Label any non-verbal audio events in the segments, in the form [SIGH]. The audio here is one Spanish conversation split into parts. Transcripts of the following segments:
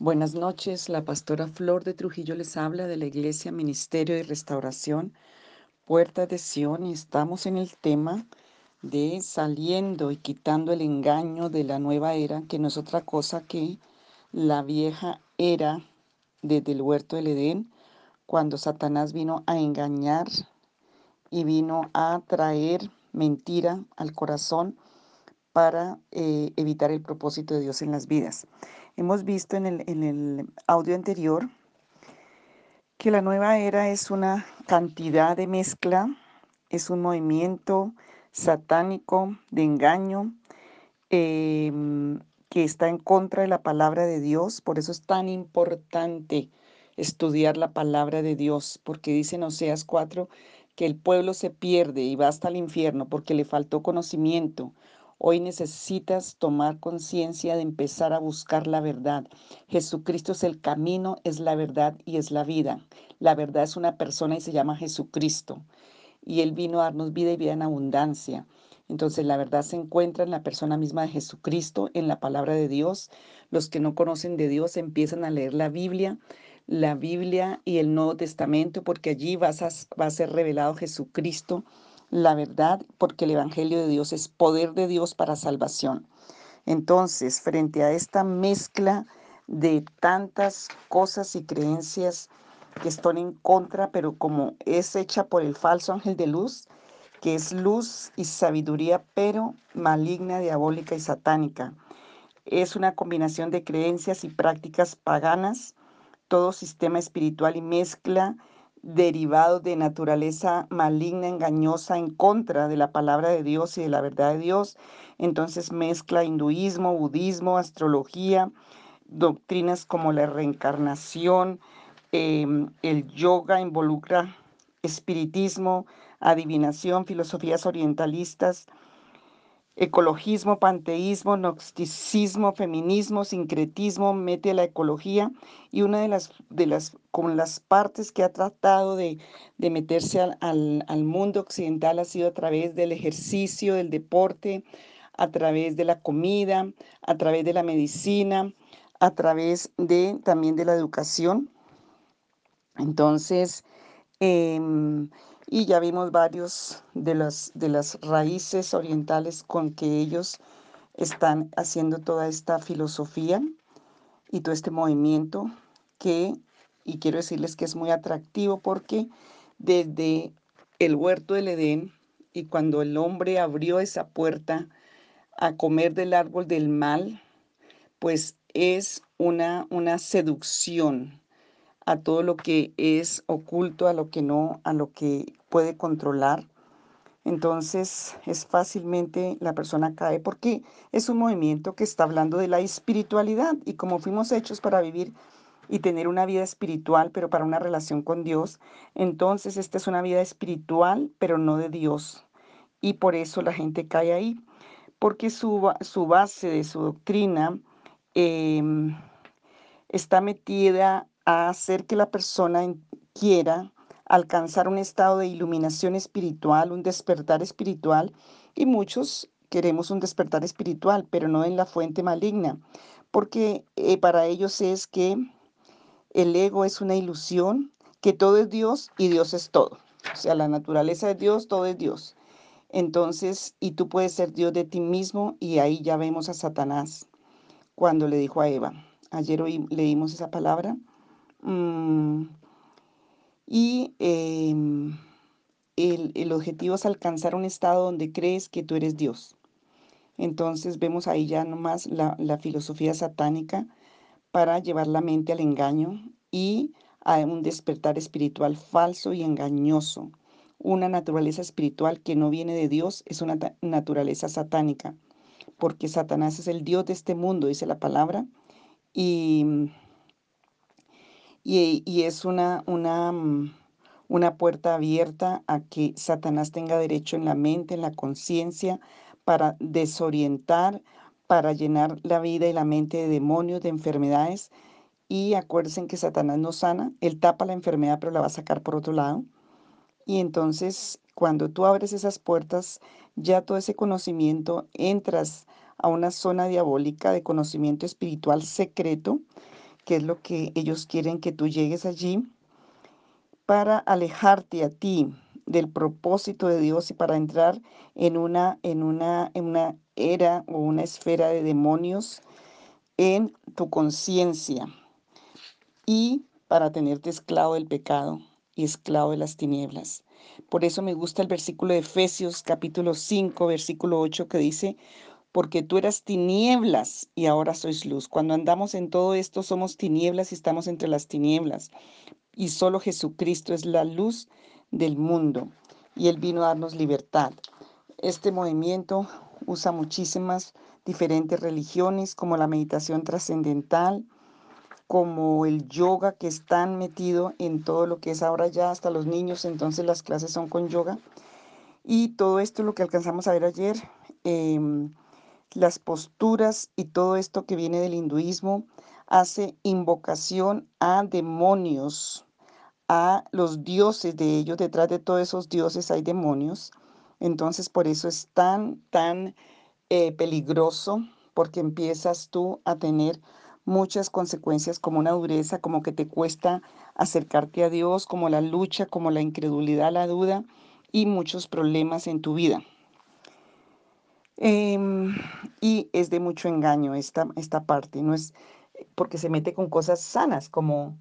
Buenas noches, la pastora Flor de Trujillo les habla de la Iglesia Ministerio y Restauración, Puerta de Sion, y estamos en el tema de saliendo y quitando el engaño de la nueva era, que no es otra cosa que la vieja era desde el huerto del Edén, cuando Satanás vino a engañar y vino a traer mentira al corazón para eh, evitar el propósito de Dios en las vidas. Hemos visto en el, audio anterior que la nueva era es una cantidad de mezcla, es un movimiento satánico de engaño em, que está en contra de la palabra de Dios. Por eso es tan importante estudiar la palabra de Dios, porque dice en Oseas 4 que el pueblo se pierde y va hasta el infierno porque le faltó conocimiento. Hoy necesitas tomar conciencia de empezar a buscar la verdad. Jesucristo es el camino, es la verdad y es la vida. La verdad es una persona y se llama Jesucristo. Y Él vino a darnos vida y vida en abundancia. Entonces la verdad se encuentra en la persona misma de Jesucristo, en la palabra de Dios. Los que no conocen de Dios empiezan a leer la Biblia, la Biblia y el Nuevo Testamento, porque allí vas a, va a ser revelado Jesucristo la verdad, porque el Evangelio de Dios es poder de Dios para salvación. Entonces, frente a esta mezcla de tantas cosas y creencias que están en contra, pero como es hecha por el falso ángel de luz, que es luz y sabiduría, pero maligna, diabólica y satánica. Es una combinación de creencias y prácticas paganas, todo sistema espiritual y mezcla derivados de naturaleza maligna, engañosa, en contra de la palabra de Dios y de la verdad de Dios. Entonces mezcla hinduismo, budismo, astrología, doctrinas como la reencarnación, em, el yoga involucra espiritismo, adivinación, filosofías orientalistas, ecologismo, panteísmo, gnosticismo, feminismo, sincretismo, mete la ecología y una de las, de las, las partes que ha tratado de, de meterse al, al, mundo occidental ha sido a través del ejercicio, del deporte, a través de la comida, a través de la medicina, a través de también de la educación. Entonces, eh, y ya vimos varios de las, de las raíces orientales con que ellos están haciendo toda esta filosofía y todo este movimiento que, y quiero decirles que es muy atractivo porque desde el huerto del Edén y cuando el hombre abrió esa puerta a comer del árbol del mal, pues es una, una seducción a todo lo que es oculto, a lo que no, a lo que puede controlar. Entonces es fácilmente la persona cae porque es un movimiento que está hablando de la espiritualidad y como fuimos hechos para vivir y tener una vida espiritual, pero para una relación con Dios, entonces esta es una vida espiritual, pero no de Dios. Y por eso la gente cae ahí, porque su, su base de su doctrina eh, está metida a hacer que la persona quiera alcanzar un estado de iluminación espiritual, un despertar espiritual, y muchos queremos un despertar espiritual, pero no en la fuente maligna, porque eh, para ellos es que el ego es una ilusión, que todo es Dios y Dios es todo. O sea, la naturaleza de Dios, todo es Dios. Entonces, y tú puedes ser Dios de ti mismo, y ahí ya vemos a Satanás cuando le dijo a Eva. Ayer hoy leímos esa palabra y em, el, el, objetivo es alcanzar un estado donde crees que tú eres Dios. Entonces vemos ahí ya nomás la, la filosofía satánica para llevar la mente al engaño y a un despertar espiritual falso y engañoso. Una naturaleza espiritual que no viene de Dios es una naturaleza satánica, porque Satanás es el Dios de este mundo, dice la palabra, y y, es una, una, mm, una puerta abierta a que Satanás tenga derecho en la mente, en la conciencia, para desorientar, para llenar la vida y la mente de demonios, de enfermedades. Y acuérdense que Satanás no sana, él tapa la enfermedad, pero la va a sacar por otro lado. Y entonces, cuando tú abres esas puertas, ya todo ese conocimiento, entras a una zona diabólica de conocimiento espiritual secreto que es lo que ellos quieren que tú llegues allí, para alejarte a ti del propósito de Dios y para entrar en una, en una, en una era o una esfera de demonios en tu conciencia y para tenerte esclavo del pecado y esclavo de las tinieblas. Por eso me gusta el versículo de Efesios capítulo 5, versículo 8 que dice, porque tú eras tinieblas y ahora sois luz. Cuando andamos en todo esto somos tinieblas y estamos entre las tinieblas. Y solo Jesucristo es la luz del mundo y Él vino a darnos libertad. Este movimiento usa muchísimas diferentes religiones como la meditación trascendental, como el yoga que están metido en todo lo que es ahora ya hasta los niños, entonces las clases son con yoga. Y todo esto lo que alcanzamos a ver ayer, em, las posturas y todo esto que viene del hinduismo hace invocación a demonios, a los dioses de ellos. Detrás de todos esos dioses hay demonios. Entonces por eso es tan, tan eh, peligroso, porque empiezas tú a tener muchas consecuencias como una dureza, como que te cuesta acercarte a Dios, como la lucha, como la incredulidad, la duda y muchos problemas en tu vida. Em, y es de mucho engaño esta, esta parte, no es porque se mete con cosas sanas como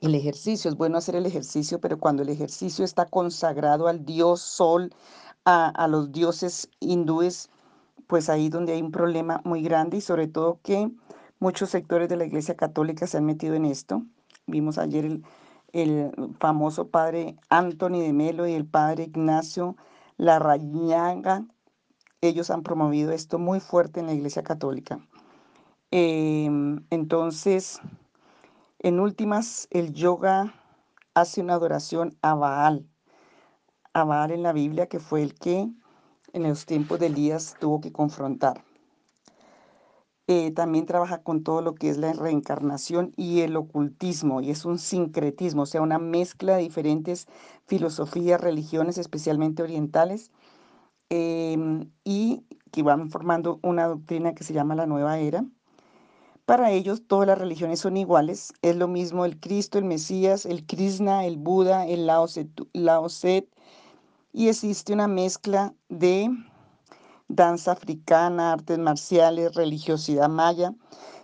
el ejercicio. Es bueno hacer el ejercicio, pero cuando el ejercicio está consagrado al dios sol, a, a los dioses hindúes, pues ahí donde hay un problema muy grande y sobre todo que muchos sectores de la Iglesia Católica se han metido en esto. Vimos ayer el, el famoso padre Anthony de Melo y el padre Ignacio Larrañaga. Ellos han promovido esto muy fuerte en la Iglesia Católica. Em, entonces, en últimas, el yoga hace una adoración a Baal. A Baal en la Biblia, que fue el que en los tiempos de Elías tuvo que confrontar. Eh, también trabaja con todo lo que es la reencarnación y el ocultismo, y es un sincretismo, o sea, una mezcla de diferentes filosofías, religiones, especialmente orientales, em, y que van formando una doctrina que se llama la nueva era. Para ellos todas las religiones son iguales, es lo mismo el Cristo, el Mesías, el Krishna, el Buda, el Lao Tse, y existe una mezcla de danza africana, artes marciales, religiosidad maya,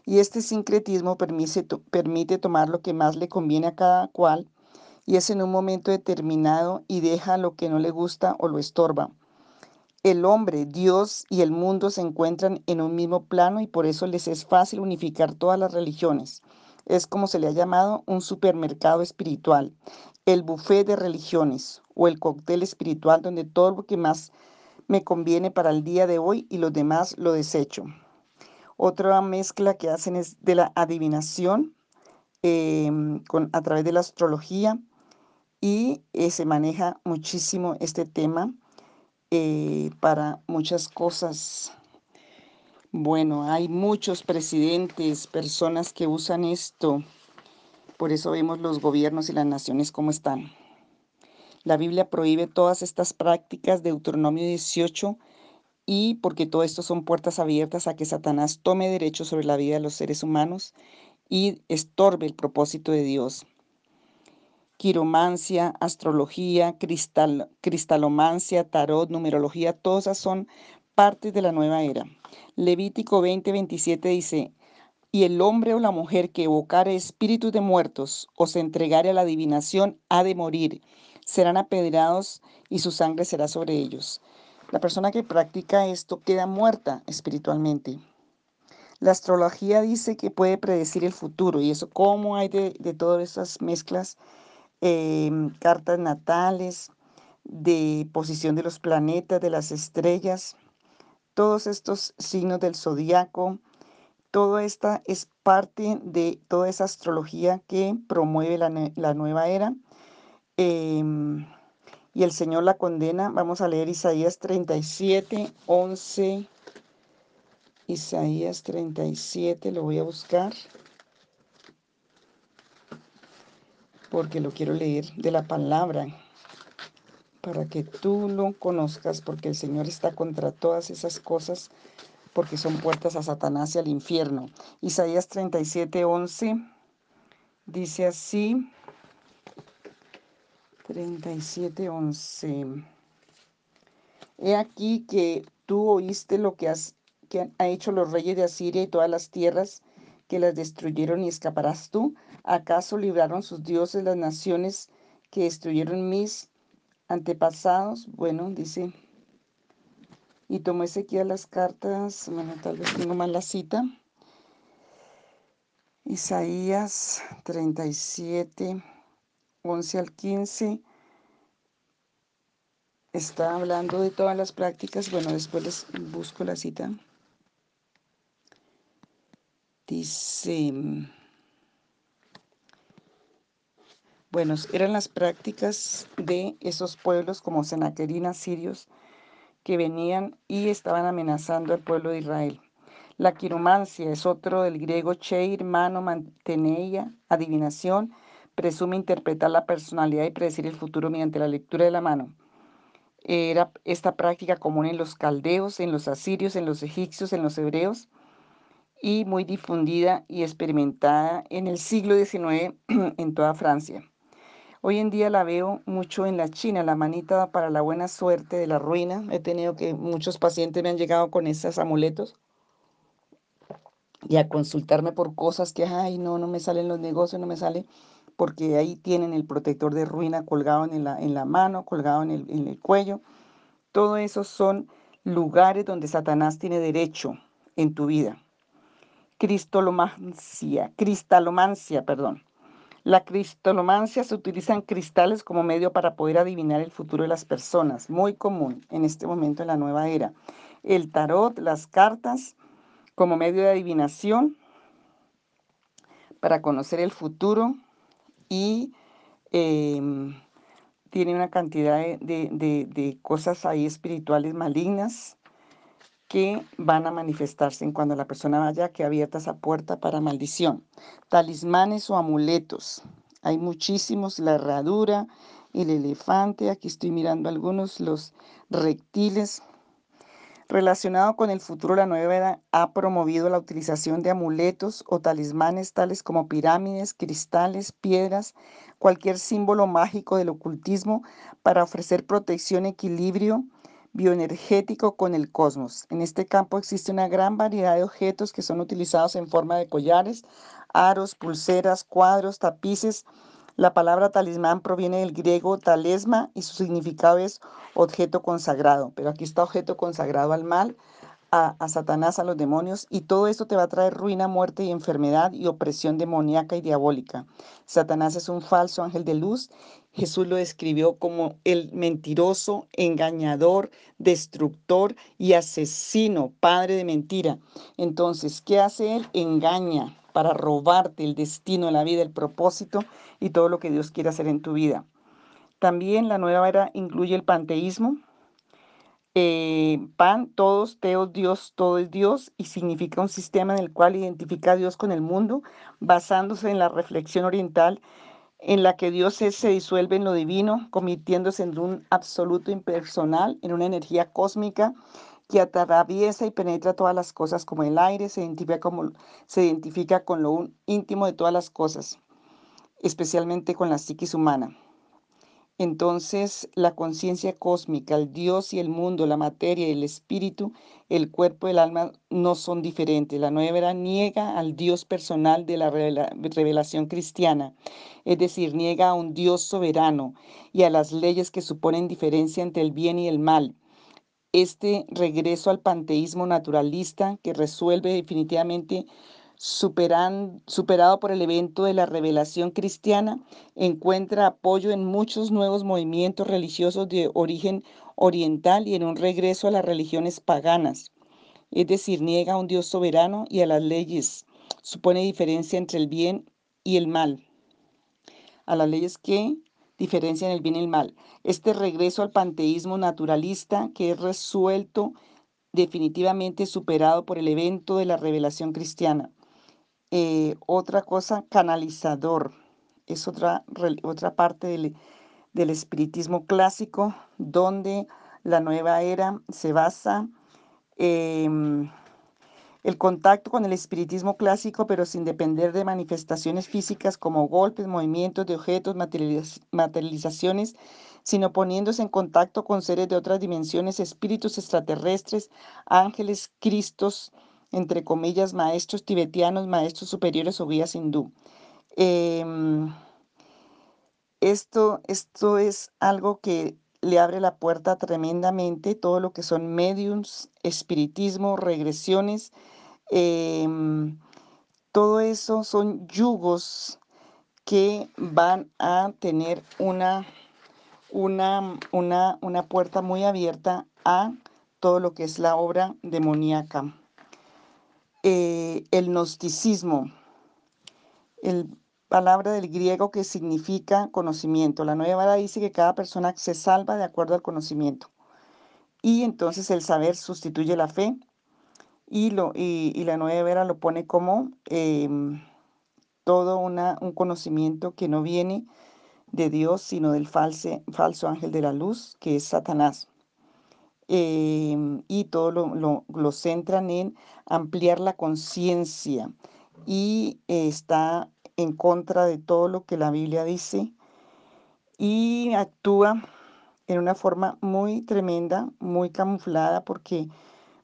y este sincretismo permite, permite tomar lo que más le conviene a cada cual y es en un momento determinado y deja lo que no le gusta o lo estorba. El hombre, Dios y el mundo se encuentran en un mismo plano y por eso les es fácil unificar todas las religiones. Es como se le ha llamado un supermercado espiritual, el buffet de religiones o el cóctel espiritual donde todo lo que más me conviene para el día de hoy y los demás lo desecho. Otra mezcla que hacen es de la adivinación em, con, a través de la astrología y eh, se maneja muchísimo este tema eh, para muchas cosas. Bueno, hay muchos presidentes, personas que usan esto. Por eso vemos los gobiernos y las naciones como están. La Biblia prohíbe todas estas prácticas, de Deuteronomio 18, y porque todo esto son puertas abiertas a que Satanás tome derecho sobre la vida de los seres humanos y estorbe el propósito de Dios quiromancia, astrología, cristal, cristalomancia, tarot, numerología, todas son partes de la nueva era. Levítico 20:27 dice, y el hombre o la mujer que evocare espíritus de muertos o se entregare a la adivinación ha de morir, serán apedrados y su sangre será sobre ellos. La persona que practica esto queda muerta espiritualmente. La astrología dice que puede predecir el futuro y eso, ¿cómo hay de todas esas mezclas? Em, cartas natales, de posición de los planetas, de las estrellas, todos estos signos del zodiaco, todo esta es parte de toda esa astrología que promueve la, nueva era. Em, y el Señor la condena. Vamos a leer Isaías 37, 11. Isaías 37, lo voy a buscar. Porque lo quiero leer de la palabra, para que tú lo conozcas, porque el Señor está contra todas esas cosas porque son puertas a Satanás y al infierno. Isaías 37, 11 dice así, 37, 11. He aquí que tú oíste lo que, has, que han hecho los reyes de Asiria y todas las tierras que las destruyeron y escaparás tú. ¿Acaso libraron sus dioses las naciones que destruyeron mis antepasados? Bueno, dice, y tomó Ezequiel las cartas, bueno, tal vez tengo mal la cita. Isaías 37, 11 al 15 está hablando de todas las prácticas. Bueno, después les busco la cita. Dice, bueno, eran las prácticas de esos pueblos como Senaquerina, sirios, que venían y estaban amenazando al pueblo de Israel. La quiromancia es otro del griego cheir, mano, manteneia, adivinación, presume interpretar la personalidad y predecir el futuro mediante la lectura de la mano. Era esta práctica común en los caldeos, en los asirios, en los egipcios, en los hebreos y muy difundida y experimentada en el siglo XIX [CLEARS THROAT] en toda Francia. Hoy en día la veo mucho en la China, la manita para la buena suerte de la ruina. He tenido que muchos pacientes me han llegado con esos amuletos y a consultarme por cosas que, ay, no, no me salen los negocios, no me sale porque ahí tienen el protector de ruina colgado en la, en la mano, colgado en el, en el cuello. Todo eso son lugares donde Satanás tiene derecho en tu vida. Cristalomancia, cristalomancia, perdón. La cristalomancia se utilizan cristales como medio para poder adivinar el futuro de las personas, muy común en este momento en la nueva era. El tarot, las cartas como medio de adivinación para conocer el futuro y em, tiene una cantidad de, cosas ahí espirituales malignas que van a manifestarse en cuando la persona vaya que abierta esa puerta para maldición. Talismanes o amuletos. Hay muchísimos, la herradura, el elefante, aquí estoy mirando algunos, los reptiles, Relacionado con el futuro, la nueva era ha promovido la utilización de amuletos o talismanes tales como pirámides, cristales, piedras, cualquier símbolo mágico del ocultismo para ofrecer protección, equilibrio bioenergético con el cosmos. En este campo existe una gran variedad de objetos que son utilizados en forma de collares, aros, pulseras, cuadros, tapices, la palabra talismán proviene del griego talesma y su significado es objeto consagrado. Pero aquí está objeto consagrado al mal, a, a, Satanás, a los demonios, y todo esto te va a traer ruina, muerte y enfermedad y opresión demoníaca y diabólica. Satanás es un falso ángel de luz. Jesús lo describió como el mentiroso, engañador, destructor y asesino, padre de mentira. Entonces, ¿qué hace él? Engaña, para robarte el destino, la vida, el propósito y todo lo que Dios quiere hacer en tu vida. También la nueva era incluye el panteísmo. Eh, pan, todos, teos, Dios, todo es Dios y significa un sistema en el cual identifica a Dios con el mundo, basándose en la reflexión oriental en la que Dios se disuelve en lo divino, convirtiéndose en un absoluto impersonal, en una energía cósmica que atraviesa y penetra todas las cosas como el aire, se identifica, como, se identifica con lo íntimo de todas las cosas, especialmente con la psiquis humana. Entonces, la conciencia cósmica, el Dios y el mundo, la materia y el espíritu, el cuerpo y el alma no son diferentes. La nueva era niega al Dios personal de la revelación cristiana, es decir, niega a un Dios soberano y a las leyes que suponen diferencia entre el bien y el mal este regreso al panteísmo naturalista que resuelve definitivamente superado por el evento de la revelación cristiana, encuentra apoyo en muchos nuevos movimientos religiosos de origen oriental y en un regreso a las religiones paganas. Es decir, niega a un Dios soberano y a las leyes. Supone diferencia entre el bien y el mal. A las leyes que diferencian el bien y el mal. Este regreso al panteísmo naturalista que es resuelto definitivamente superado por el evento de la revelación cristiana. Eh, otra cosa, canalizador, es otra, otra parte del, del espiritismo clásico donde la nueva era se basa El contacto con el espiritismo clásico, pero sin depender de manifestaciones físicas como golpes, movimientos de objetos, materializaciones, sino poniéndose en contacto con seres de otras dimensiones, espíritus extraterrestres, ángeles, cristos, entre comillas, maestros tibetianos, maestros superiores o guías hindú. Em, esto, esto es algo que le abre la puerta tremendamente, todo lo que son mediums, espiritismo, regresiones, em, todo eso son yugos que van a tener una, una, una, una puerta muy abierta a todo lo que es la obra demoníaca. Eh, el gnosticismo, el palabra del griego que significa conocimiento. La nueva era dice que cada persona se salva de acuerdo al conocimiento. Y entonces el saber sustituye la fe y, lo, la nueva era lo pone como em, todo una, un conocimiento que no viene de Dios, sino del false, falso ángel de la luz, que es Satanás. Em, y todo lo, lo, centran en ampliar la conciencia y está en contra de todo lo que la Biblia dice y actúa en una forma muy tremenda, muy camuflada, porque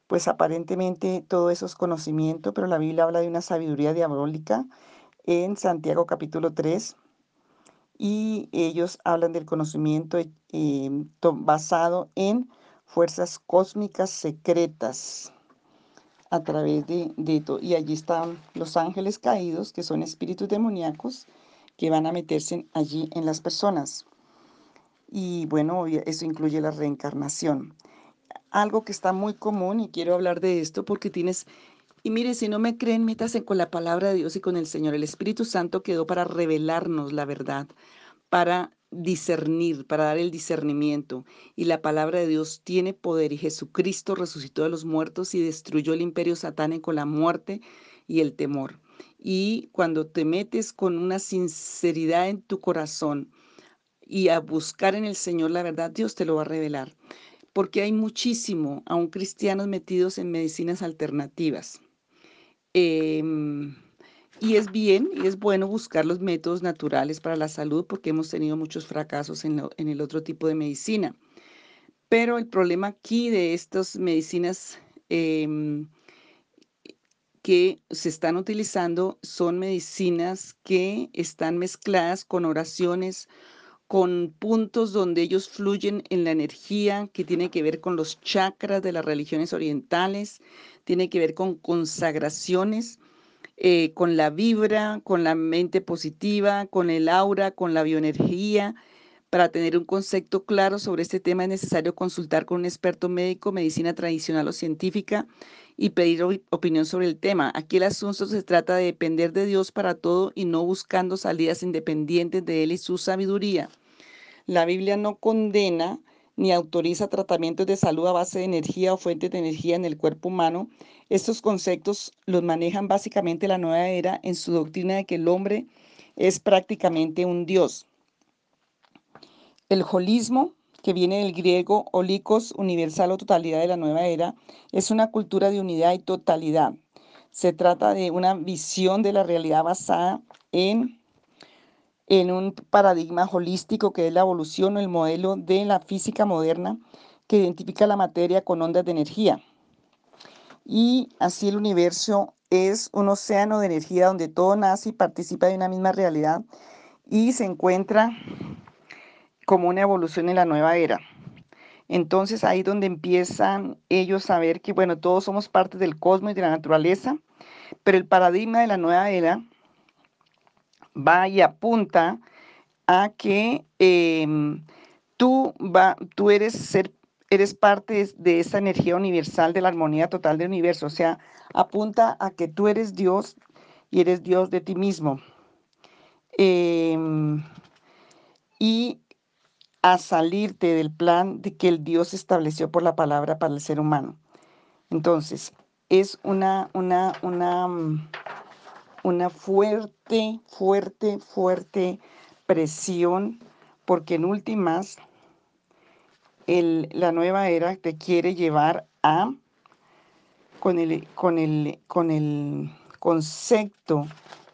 pues aparentemente todo eso es conocimiento, pero la Biblia habla de una sabiduría diabólica en Santiago capítulo 3 y ellos hablan del conocimiento eh, basado en fuerzas cósmicas secretas a través de, de todo. Y allí están los ángeles caídos, que son espíritus demoníacos, que van a meterse allí en las personas. Y bueno, eso incluye la reencarnación. Algo que está muy común, y quiero hablar de esto porque tienes y mire, si no me creen, métase con la palabra de Dios y con el Señor. El Espíritu Santo quedó para revelarnos la verdad, para discernir, para dar el discernimiento. Y la palabra de Dios tiene poder y Jesucristo resucitó de los muertos y destruyó el imperio satánico, la muerte y el temor. Y cuando te metes con una sinceridad en tu corazón y a buscar en el Señor la verdad, Dios te lo va a revelar. Porque hay muchísimo, aún cristianos metidos en medicinas alternativas. Eh, y es bien y es bueno buscar los métodos naturales para la salud porque hemos tenido muchos fracasos en, el otro tipo de medicina. Pero el problema aquí de estas medicinas em, que se están utilizando son medicinas que están mezcladas con oraciones, con puntos donde ellos fluyen en la energía, que tiene que ver con los chakras de las religiones orientales, tiene que ver con consagraciones eh, con la vibra, con la mente positiva, con el aura, con la bioenergía. Para tener un concepto claro sobre este tema es necesario consultar con un experto médico, medicina tradicional o científica y pedir opinión sobre el tema. Aquí el asunto se trata de depender de Dios para todo y no buscando salidas independientes de Él y su sabiduría. La Biblia no condena ni autoriza tratamientos de salud a base de energía o fuentes de energía en el cuerpo humano. Estos conceptos los manejan básicamente la nueva era en su doctrina de que el hombre es prácticamente un dios. El holismo, que viene del griego olikos, universal o totalidad de la nueva era, es una cultura de unidad y totalidad. Se trata de una visión de la realidad basada en en un paradigma holístico que es la evolución o el modelo de la física moderna que identifica la materia con ondas de energía. Y así el universo es un océano de energía donde todo nace y participa de una misma realidad y se encuentra como una evolución en la nueva era. Entonces ahí donde empiezan ellos a ver que, bueno, todos somos parte del cosmos y de la naturaleza, pero el paradigma de la nueva era va y apunta a que em, tú, va, tú eres, ser, eres parte de, esa energía universal de la armonía total del universo. O sea, apunta a que tú eres Dios y eres Dios de ti mismo. Em, y a salirte del plan de que el Dios estableció por la palabra para el ser humano. Entonces, es una, una, una, mm, una fuerte, fuerte, fuerte presión, porque en últimas la nueva era te quiere llevar a con el, con el, con el concepto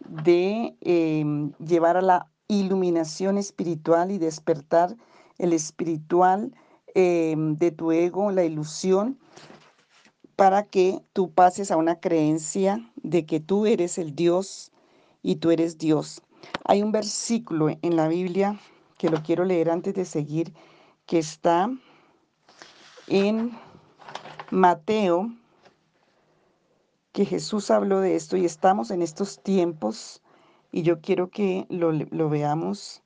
de em, llevar a la iluminación espiritual y despertar el espiritual em, de tu ego, la ilusión, para que tú pases a una creencia de que tú eres el Dios y tú eres Dios. Hay un versículo en la Biblia que lo quiero leer antes de seguir, que está en Mateo, que Jesús habló de esto y estamos en estos tiempos y yo quiero que lo, veamos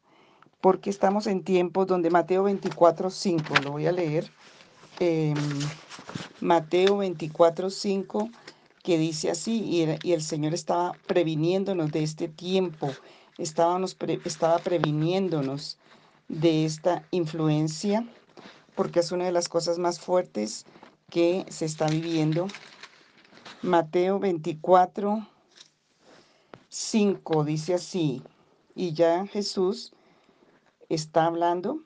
porque estamos en tiempos donde Mateo 24, 5, lo voy a leer. Em, Mateo 24, 5, que dice así, y, el Señor estaba previniéndonos de este tiempo, estaba previniéndonos de esta influencia, porque es una de las cosas más fuertes que se está viviendo. Mateo 24, 5 dice así, y ya Jesús está hablando.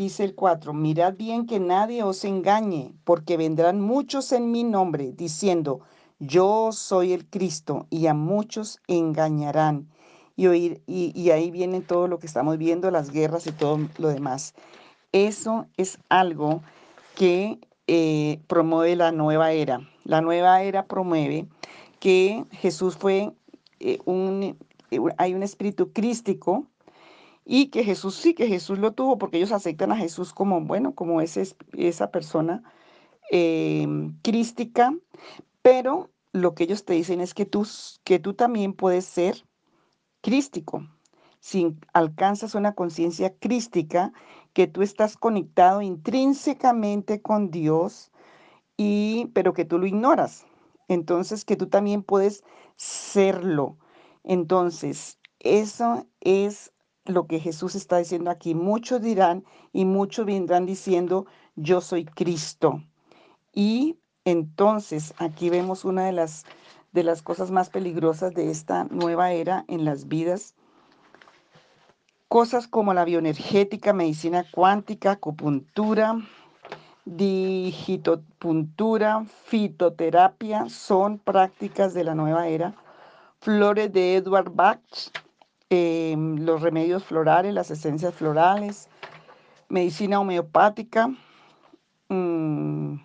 Dice el 4, mirad bien que nadie os engañe, porque vendrán muchos en mi nombre, diciendo, yo soy el Cristo, y a muchos engañarán. Y, oír, y, ahí viene todo lo que estamos viendo, las guerras y todo lo demás. Eso es algo que eh, promueve la nueva era. La nueva era promueve que Jesús fue eh, un, eh, hay un espíritu crístico y que Jesús sí, que Jesús lo tuvo, porque ellos aceptan a Jesús como, bueno, como ese, esa persona em, crística, pero lo que ellos te dicen es que tú, que tú también puedes ser crístico. Si alcanzas una conciencia crística, que tú estás conectado intrínsecamente con Dios, y, pero que tú lo ignoras. Entonces, que tú también puedes serlo. Entonces, eso es lo que Jesús está diciendo aquí. Muchos dirán y muchos vendrán diciendo, yo soy Cristo. Y entonces aquí vemos una de las, de las cosas más peligrosas de esta nueva era en las vidas. Cosas como la bioenergética, medicina cuántica, acupuntura, digitopuntura, fitoterapia son prácticas de la nueva era. Flores de Edward Bach, Em, los remedios florales, las esencias florales, medicina homeopática, mmm,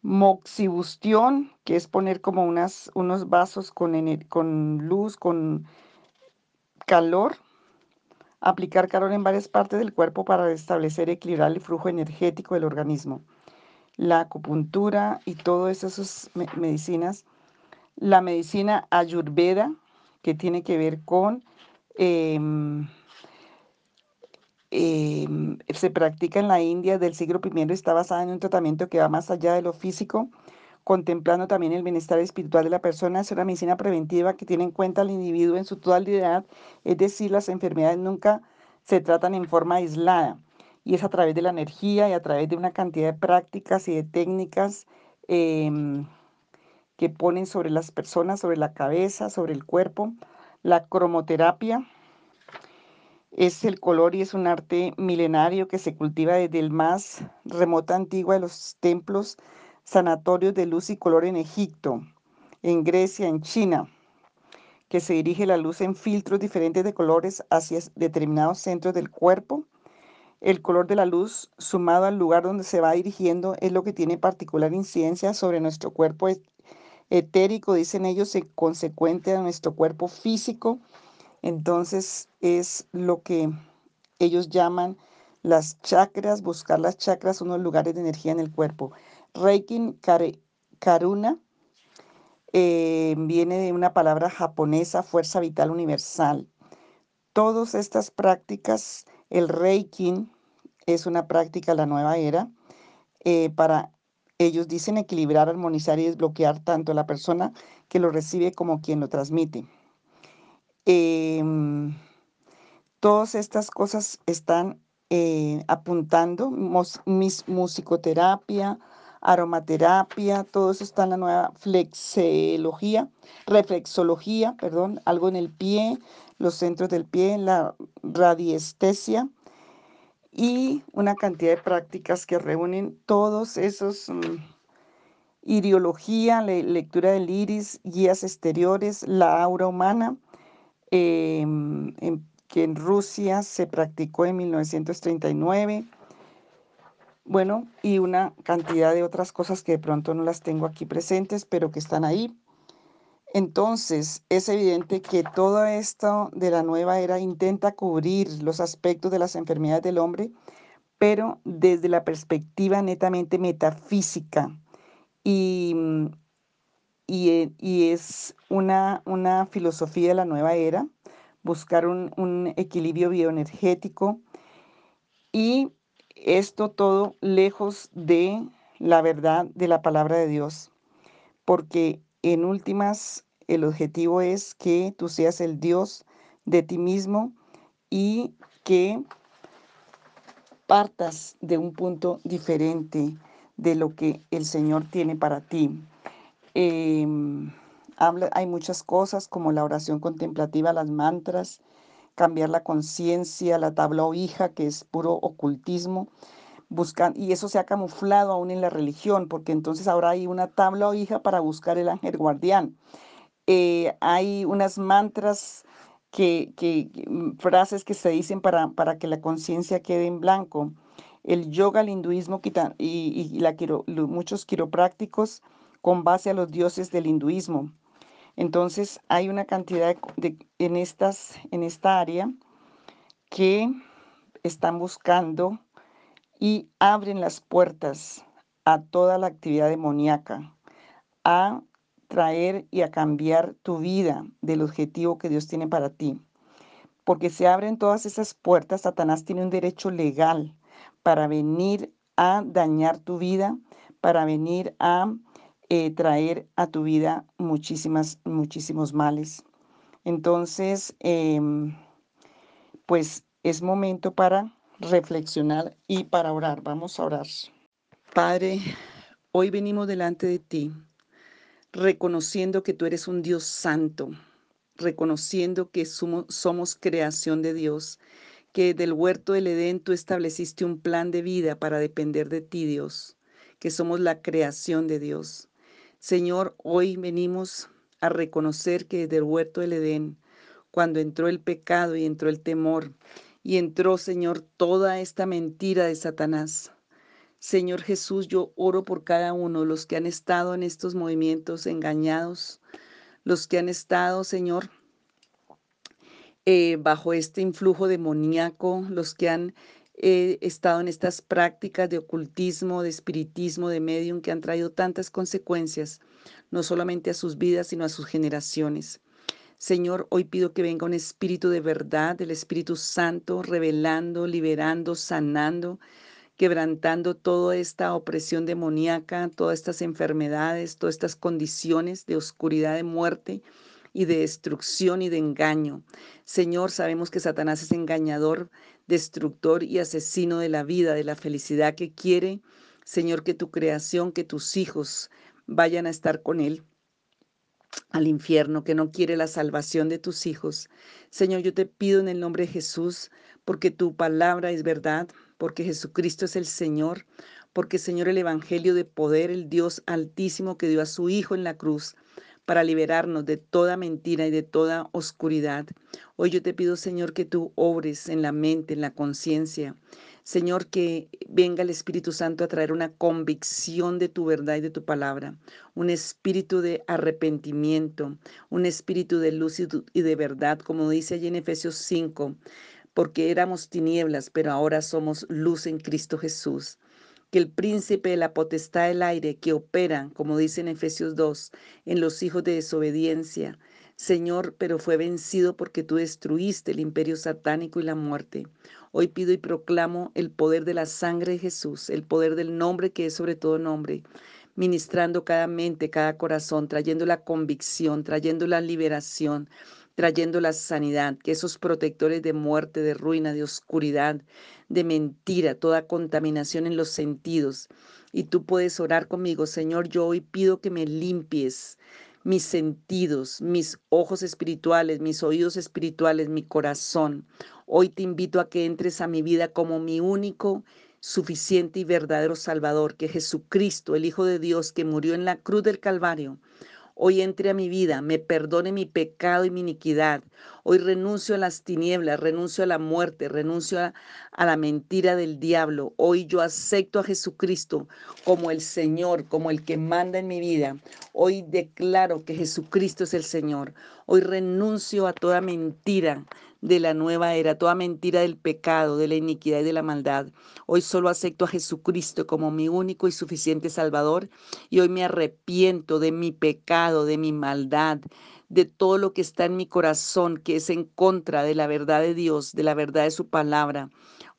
moxibustión, que es poner como unas, unos vasos con, con luz, con calor, aplicar calor en varias partes del cuerpo para restablecer, equilibrar el flujo energético del organismo. La acupuntura y todas esas medicinas. La medicina ayurveda, que tiene que ver con, em, em, se practica en la India del siglo I, está basada en un tratamiento que va más allá de lo físico, contemplando también el bienestar espiritual de la persona. Es una medicina preventiva que tiene en cuenta al individuo en su totalidad, es decir, las enfermedades nunca se tratan en forma aislada y es a través de la energía y a través de una cantidad de prácticas y de técnicas em, que ponen sobre las personas, sobre la cabeza, sobre el cuerpo. La cromoterapia es el color y es un arte milenario que se cultiva desde el más remota antigua de los templos sanatorios de luz y color en Egipto, en Grecia, en China, que se dirige la luz en filtros diferentes de colores hacia determinados centros del cuerpo. El color de la luz, sumado al lugar donde se va dirigiendo, es lo que tiene particular incidencia sobre nuestro cuerpo etérico, dicen ellos, consecuente a nuestro cuerpo físico. Entonces es lo que ellos llaman las chakras, buscar las chakras, unos lugares de energía en el cuerpo. Reiki Karuna eh, viene de una palabra japonesa, fuerza vital universal. Todas estas prácticas, el Reiki es una práctica de la nueva era eh, para ellos dicen equilibrar, armonizar y desbloquear tanto a la persona que lo recibe como quien lo transmite. Em, todas estas cosas están eh, apuntando, mis, musicoterapia, aromaterapia, todo eso está en la nueva flexología, reflexología, perdón, algo en el pie, los centros del pie, la radiestesia, y una cantidad de prácticas que reúnen todos esos mm, Iriología, lectura del iris, guías exteriores, la aura humana, em, que en Rusia se practicó en 1939. Bueno, y una cantidad de otras cosas que de pronto no las tengo aquí presentes, pero que están ahí. Entonces, es evidente que todo esto de la nueva era intenta cubrir los aspectos de las enfermedades del hombre, pero desde la perspectiva netamente metafísica. Y, mm, eh, y, es una, una, filosofía de la nueva era, buscar un, un equilibrio bioenergético y esto todo lejos de la verdad de la palabra de Dios, porque en últimas el objetivo es que tú seas el Dios de ti mismo y que partas de un punto diferente de lo que el Señor tiene para ti. Em, habla, hay muchas cosas como la oración contemplativa, las mantras, cambiar la conciencia, la tabla o hija, que es puro ocultismo. Buscan, y eso se ha camuflado aún en la religión, porque entonces ahora hay una tabla o hija para buscar el ángel guardián. Eh, hay unas mantras que, mm, frases que se dicen para, para que la conciencia quede en blanco el yoga, el hinduismo y, muchos quiroprácticos con base a los dioses del hinduismo. Entonces hay una cantidad en, en esta área que están buscando y abren las puertas a toda la actividad demoníaca, a traer y a cambiar tu vida del objetivo que Dios tiene para ti. Porque se abren todas esas puertas, Satanás tiene un derecho legal para venir a dañar tu vida, para venir a eh, traer a tu vida muchísimas, muchísimos males. Entonces, em, pues es momento para reflexionar y para orar. Vamos a orar. Padre, hoy venimos delante de ti, reconociendo que tú eres un Dios santo, reconociendo que somos, creación de Dios que del huerto del Edén tú estableciste un plan de vida para depender de ti, Dios, que somos la creación de Dios. Señor, hoy venimos a reconocer que desde el huerto del Edén, cuando entró el pecado y entró el temor, y entró, Señor, toda esta mentira de Satanás. Señor Jesús, yo oro por cada uno, los que han estado en estos movimientos engañados, los que han estado, Señor, eh, bajo este influjo demoníaco, los que han eh, estado en estas prácticas de ocultismo, de espiritismo, de medium, que han traído tantas consecuencias, no solamente a sus vidas, sino a sus generaciones. Señor, hoy pido que venga un espíritu de verdad, del Espíritu Santo, revelando, liberando, sanando, quebrantando toda esta opresión demoníaca, todas estas enfermedades, todas estas condiciones de oscuridad, de muerte y de destrucción y de engaño. Señor, sabemos que Satanás es engañador, destructor y asesino de la vida, de la felicidad que quiere. Señor, que tu creación, que tus hijos vayan a estar con Él al infierno, que no quiere la salvación de tus hijos. Señor, yo te pido en el nombre de Jesús, porque tu palabra es verdad, porque Jesucristo es el Señor, porque Señor el Evangelio de poder, el Dios altísimo que dio a su Hijo en la cruz para liberarnos de toda mentira y de toda oscuridad. Hoy yo te pido, Señor, que tú obres en la mente, en la conciencia. Señor, que venga el Espíritu Santo a traer una convicción de tu verdad y de tu palabra, un espíritu de arrepentimiento, un espíritu de luz y de verdad, como dice allí en Efesios 5, porque éramos tinieblas, pero ahora somos luz en Cristo Jesús que el príncipe de la potestad del aire que opera, como dice en Efesios 2, en los hijos de desobediencia, Señor, pero fue vencido porque tú destruiste el imperio satánico y la muerte. Hoy pido y proclamo el poder de la sangre de Jesús, el poder del nombre que es sobre todo nombre, ministrando cada mente, cada corazón, trayendo la convicción, trayendo la liberación, trayendo la sanidad, que esos protectores de muerte, de ruina, de oscuridad, de mentira, toda contaminación en los sentidos. Y tú puedes orar conmigo, Señor, yo hoy pido que me limpies mis sentidos, mis ojos espirituales, mis oídos espirituales, mi corazón. Hoy te invito a que entres a mi vida como mi único suficiente y verdadero Salvador, que Jesucristo, el Hijo de Dios, que murió en la cruz del Calvario, Hoy entre a mi vida, me perdone mi pecado y mi iniquidad. Hoy renuncio a las tinieblas, renuncio a la muerte, renuncio a, la mentira del diablo. Hoy yo acepto a Jesucristo como el Señor, como el que manda en mi vida. Hoy declaro que Jesucristo es el Señor. Hoy renuncio a toda mentira de la nueva era, toda mentira del pecado, de la iniquidad y de la maldad. Hoy solo acepto a Jesucristo como mi único y suficiente Salvador y hoy me arrepiento de mi pecado, de mi maldad, de todo lo que está en mi corazón que es en contra de la verdad de Dios, de la verdad de su palabra.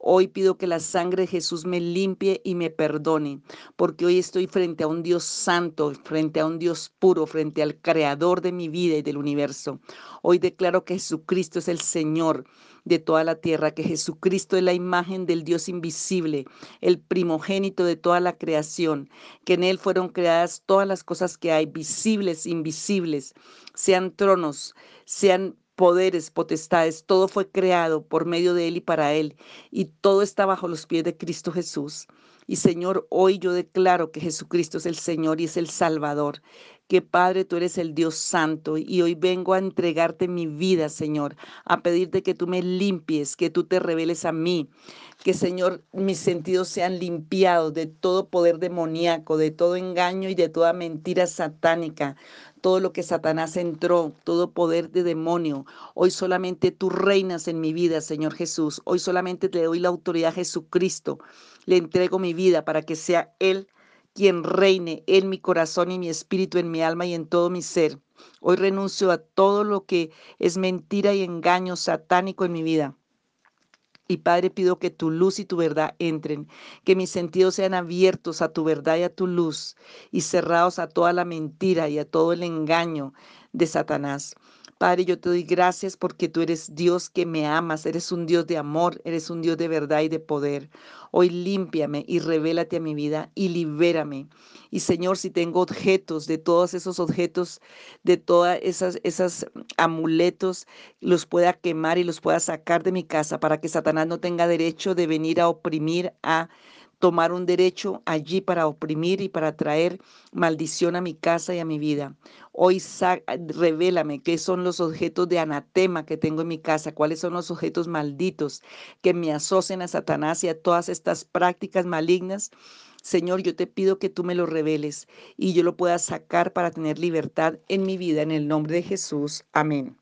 Hoy pido que la sangre de Jesús me limpie y me perdone, porque hoy estoy frente a un Dios santo, frente a un Dios puro, frente al creador de mi vida y del universo. Hoy declaro que Jesucristo es el Señor de toda la tierra, que Jesucristo es la imagen del Dios invisible, el primogénito de toda la creación, que en Él fueron creadas todas las cosas que hay, visibles, invisibles, sean tronos, sean poderes, potestades, todo fue creado por medio de Él y para Él, y todo está bajo los pies de Cristo Jesús. Y Señor, hoy yo declaro que Jesucristo es el Señor y es el Salvador, que Padre, tú eres el Dios Santo y hoy vengo a entregarte mi vida, Señor, a pedirte que tú me limpies, que tú te reveles a mí, que Señor, mis sentidos sean limpiados de todo poder demoníaco, de todo engaño y de toda mentira satánica todo lo que Satanás entró, todo poder de demonio. Hoy solamente tú reinas en mi vida, Señor Jesús. Hoy solamente te doy la autoridad a Jesucristo. Le entrego mi vida para que sea Él quien reine en mi corazón y mi espíritu, en mi alma y en todo mi ser. Hoy renuncio a todo lo que es mentira y engaño satánico en mi vida. Y Padre, pido que tu luz y tu verdad entren, que mis sentidos sean abiertos a tu verdad y a tu luz y cerrados a toda la mentira y a todo el engaño de Satanás. Padre, yo te doy gracias porque tú eres Dios que me amas, eres un Dios de amor, eres un Dios de verdad y de poder. Hoy límpiame y revélate a mi vida y libérame. Y Señor, si tengo objetos, de todos esos objetos, de todas esas, esas amuletos, los pueda quemar y los pueda sacar de mi casa para que Satanás no tenga derecho de venir a oprimir, a tomar un derecho allí para oprimir y para traer maldición a mi casa y a mi vida. Hoy revélame qué son los objetos de anatema que tengo en mi casa, cuáles son los objetos malditos que me asocian a Satanás y a todas estas prácticas malignas. Señor, yo te pido que tú me lo reveles y yo lo pueda sacar para tener libertad en mi vida, en el nombre de Jesús. Amén.